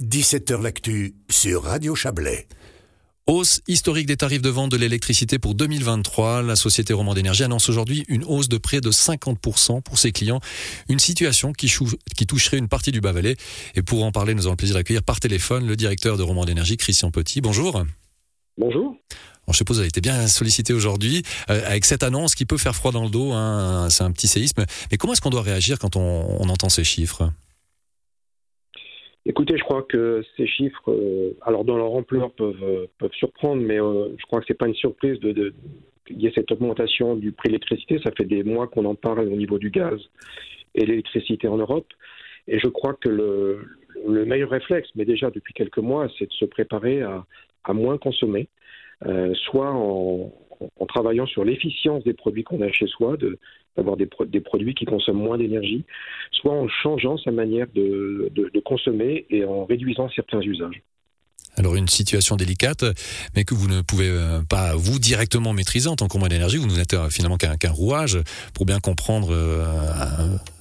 17h L'actu sur Radio Chablais. Hausse historique des tarifs de vente de l'électricité pour 2023. La société Romand d'énergie annonce aujourd'hui une hausse de près de 50% pour ses clients. Une situation qui, qui, toucherait une partie du Bas-Valais. Et pour en parler, nous avons le plaisir d'accueillir par téléphone le directeur de Romand d'énergie, Christian Petit. Bonjour. Bonjour. je suppose que vous avez été bien sollicité aujourd'hui euh, avec cette annonce qui peut faire froid dans le dos. Hein, c'est un petit séisme. Mais comment est-ce qu'on doit réagir quand on, on entend ces chiffres? Écoutez, je crois que ces chiffres, euh, alors dans leur ampleur, peuvent, euh, surprendre, mais euh, je crois que c'est pas une surprise de, qu'il y ait cette augmentation du prix de l'électricité. Ça fait des mois qu'on en parle au niveau du gaz et l'électricité en Europe. Et je crois que le, le, meilleur réflexe, mais déjà depuis quelques mois, c'est de se préparer à, moins consommer, soit en, en, travaillant sur l'efficience des produits qu'on a chez soi, d'avoir des, produits qui consomment moins d'énergie, soit en changeant sa manière de, consommer et en réduisant certains usages. Alors une situation délicate, mais que vous ne pouvez euh, pas vous directement maîtriser en tant que d'énergie. Vous n'êtes euh, finalement qu'un rouage. Pour bien comprendre, euh,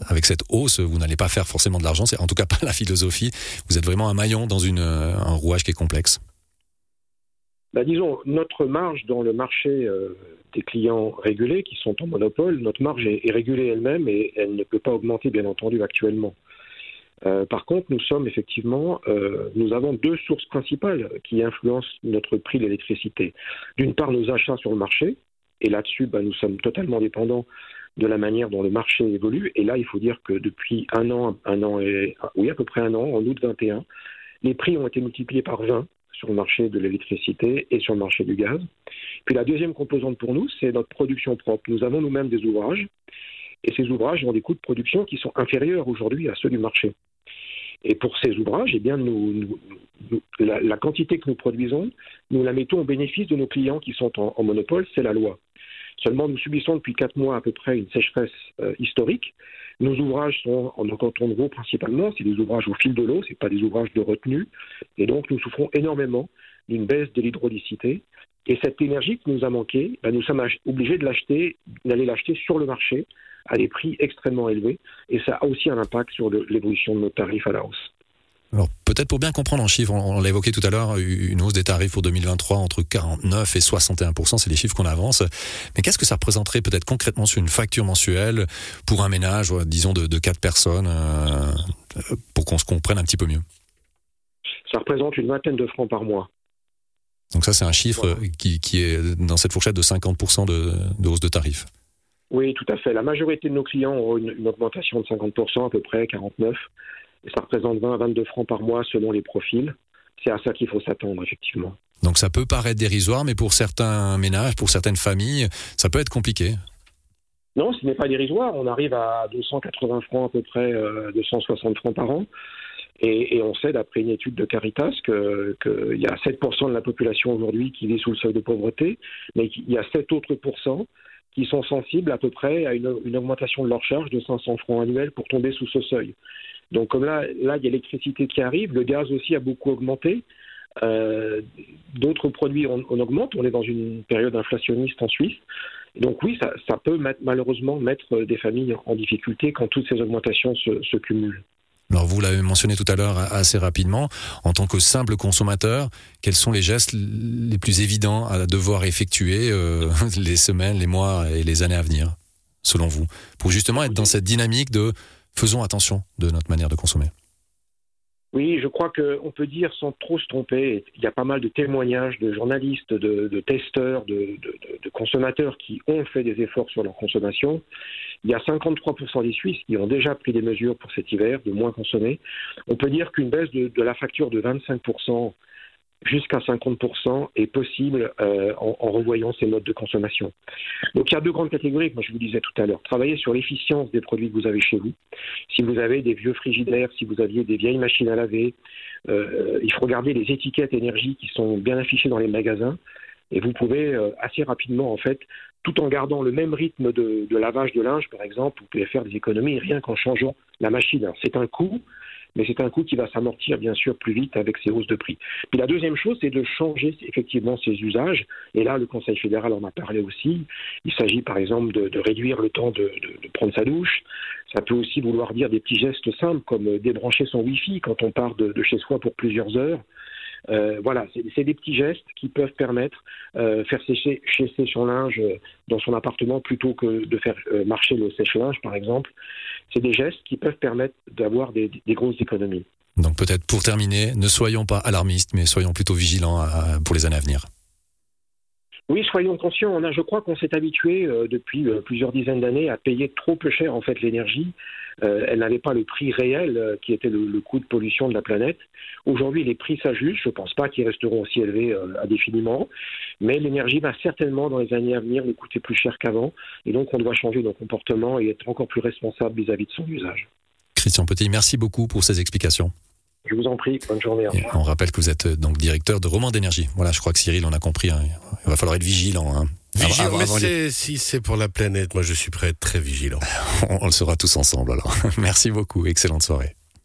avec cette hausse, vous n'allez pas faire forcément de l'argent. En tout cas pas la philosophie. Vous êtes vraiment un maillon dans un rouage qui est complexe. Bah, disons, notre marge dans le marché euh, des clients régulés qui sont en monopole, notre marge est, régulée elle-même et elle ne peut pas augmenter, bien entendu, actuellement. Euh, par contre, nous sommes effectivement, euh, nous avons deux sources principales qui influencent notre prix de l'électricité. D'une part, nos achats sur le marché, et là-dessus, bah, nous sommes totalement dépendants de la manière dont le marché évolue. Et là, il faut dire que depuis un an, un an et oui, à peu près un an, en août 21, les prix ont été multipliés par 20 sur le marché de l'électricité et sur le marché du gaz. Puis la deuxième composante pour nous, c'est notre production propre. Nous avons nous-mêmes des ouvrages, et ces ouvrages ont des coûts de production qui sont inférieurs aujourd'hui à ceux du marché. Et pour ces ouvrages, eh bien, la, quantité que nous produisons, nous la mettons au bénéfice de nos clients qui sont en, en monopole, c'est la loi. Seulement, nous subissons depuis quatre mois à peu près une sécheresse euh, historique. Nos ouvrages sont en canton de Vaud principalement, c'est des ouvrages au fil de l'eau, c'est pas des ouvrages de retenue, et donc nous souffrons énormément d'une baisse de l'hydraulicité. Et cette énergie qui nous a manqué, ben, nous sommes obligés de l'acheter, d'aller l'acheter sur le marché à des prix extrêmement élevés, et ça a aussi un impact sur l'évolution de nos tarifs à la hausse. Alors peut-être pour bien comprendre en chiffres, on, l'a évoqué tout à l'heure, une hausse des tarifs pour 2023 entre 49 et 61% c'est les chiffres qu'on avance. Mais qu'est-ce que ça représenterait peut-être concrètement sur une facture mensuelle pour un ménage, disons de, de 4 personnes, euh, pour qu'on se comprenne un petit peu mieux? Ça représente une vingtaine de francs par mois. Donc ça c'est un chiffre voilà. qui, qui, est dans cette fourchette de 50 de, de hausse de tarifs. Oui, tout à fait. La majorité de nos clients ont une, une augmentation de 50%, à peu près 49% et ça représente 20 à 22 francs par mois selon les profils. C'est à ça qu'il faut s'attendre, effectivement. Donc ça peut paraître dérisoire, mais pour certains ménages, pour certaines familles, ça peut être compliqué. Non, ce n'est pas dérisoire. On arrive à 280 francs à peu près, euh, 260 francs par an. Et, et on sait, d'après une étude de Caritas, qu'il que y a 7% de la population aujourd'hui qui vit sous le seuil de pauvreté, mais il y a 7 autres pourcents qui sont sensibles à peu près à une, une augmentation de leur charge de 500 francs annuels pour tomber sous ce seuil. Donc comme là, là, il y a l'électricité qui arrive, le gaz aussi a beaucoup augmenté. Euh, D'autres produits, on, augmente. On est dans une période inflationniste en Suisse. Donc oui, ça, peut malheureusement mettre des familles en difficulté quand toutes ces augmentations se, se cumulent. Alors vous l'avez mentionné tout à l'heure assez rapidement, en tant que simple consommateur, quels sont les gestes les plus évidents à devoir effectuer euh, les semaines, les mois et les années à venir, selon vous, pour justement être dans cette dynamique de faisons attention de notre manière de consommer. Oui, je crois qu'on peut dire sans trop se tromper, il y a pas mal de témoignages de journalistes, de, testeurs, de, consommateurs qui ont fait des efforts sur leur consommation. Il y a 53% des Suisses qui ont déjà pris des mesures pour cet hiver, de moins consommer. On peut dire qu'une baisse de, la facture de 25% jusqu'à 50% est possible euh, en, en, revoyant ces modes de consommation. Donc il y a deux grandes catégories, moi je vous disais tout à l'heure. Travailler sur l'efficience des produits que vous avez chez vous. Si vous avez des vieux frigidaires, si vous aviez des vieilles machines à laver, euh, il faut regarder les étiquettes énergie qui sont bien affichées dans les magasins. Et vous pouvez euh, assez rapidement, en fait, tout en gardant le même rythme de, de lavage de linge, par exemple, vous pouvez faire des économies rien qu'en changeant la machine. C'est un coût, mais c'est un coût qui va s'amortir bien sûr plus vite avec ces hausses de prix. Puis la deuxième chose, c'est de changer effectivement ses usages, et là le Conseil fédéral en a parlé aussi. Il s'agit par exemple de, réduire le temps de, prendre sa douche. Ça peut aussi vouloir dire des petits gestes simples comme débrancher son Wi-Fi quand on part de chez soi pour plusieurs heures. Euh, voilà, c'est des petits gestes qui peuvent permettre euh, faire sécher, son linge dans son appartement plutôt que de faire euh, marcher le sèche-linge, par exemple. C'est des gestes qui peuvent permettre d'avoir des, grosses économies. Donc peut-être pour terminer, ne soyons pas alarmistes, mais soyons plutôt vigilants pour les années à venir. Oui, soyons conscients. On a, je crois qu'on s'est habitué euh, depuis euh, plusieurs dizaines d'années à payer trop peu cher en fait l'énergie. Euh, elle n'avait pas le prix réel qui était le, coût de pollution de la planète. Aujourd'hui, les prix s'ajustent. Je ne pense pas qu'ils resteront aussi élevés indéfiniment, mais l'énergie va certainement dans les années à venir nous coûter plus cher qu'avant, et donc on doit changer nos comportements et être encore plus responsable vis-à-vis -vis de son usage. Christian Petit, merci beaucoup pour ces explications. Je vous en prie, bonne journée. on rappelle que vous êtes euh, donc directeur de Roman d'énergie. Voilà, je crois que Cyril, on a compris. Hein. Il va falloir être vigilant. Hein. Vigilant, mais si c'est pour la planète, moi je suis prêt à être très vigilant. on le sera tous ensemble alors. Merci beaucoup, excellente soirée.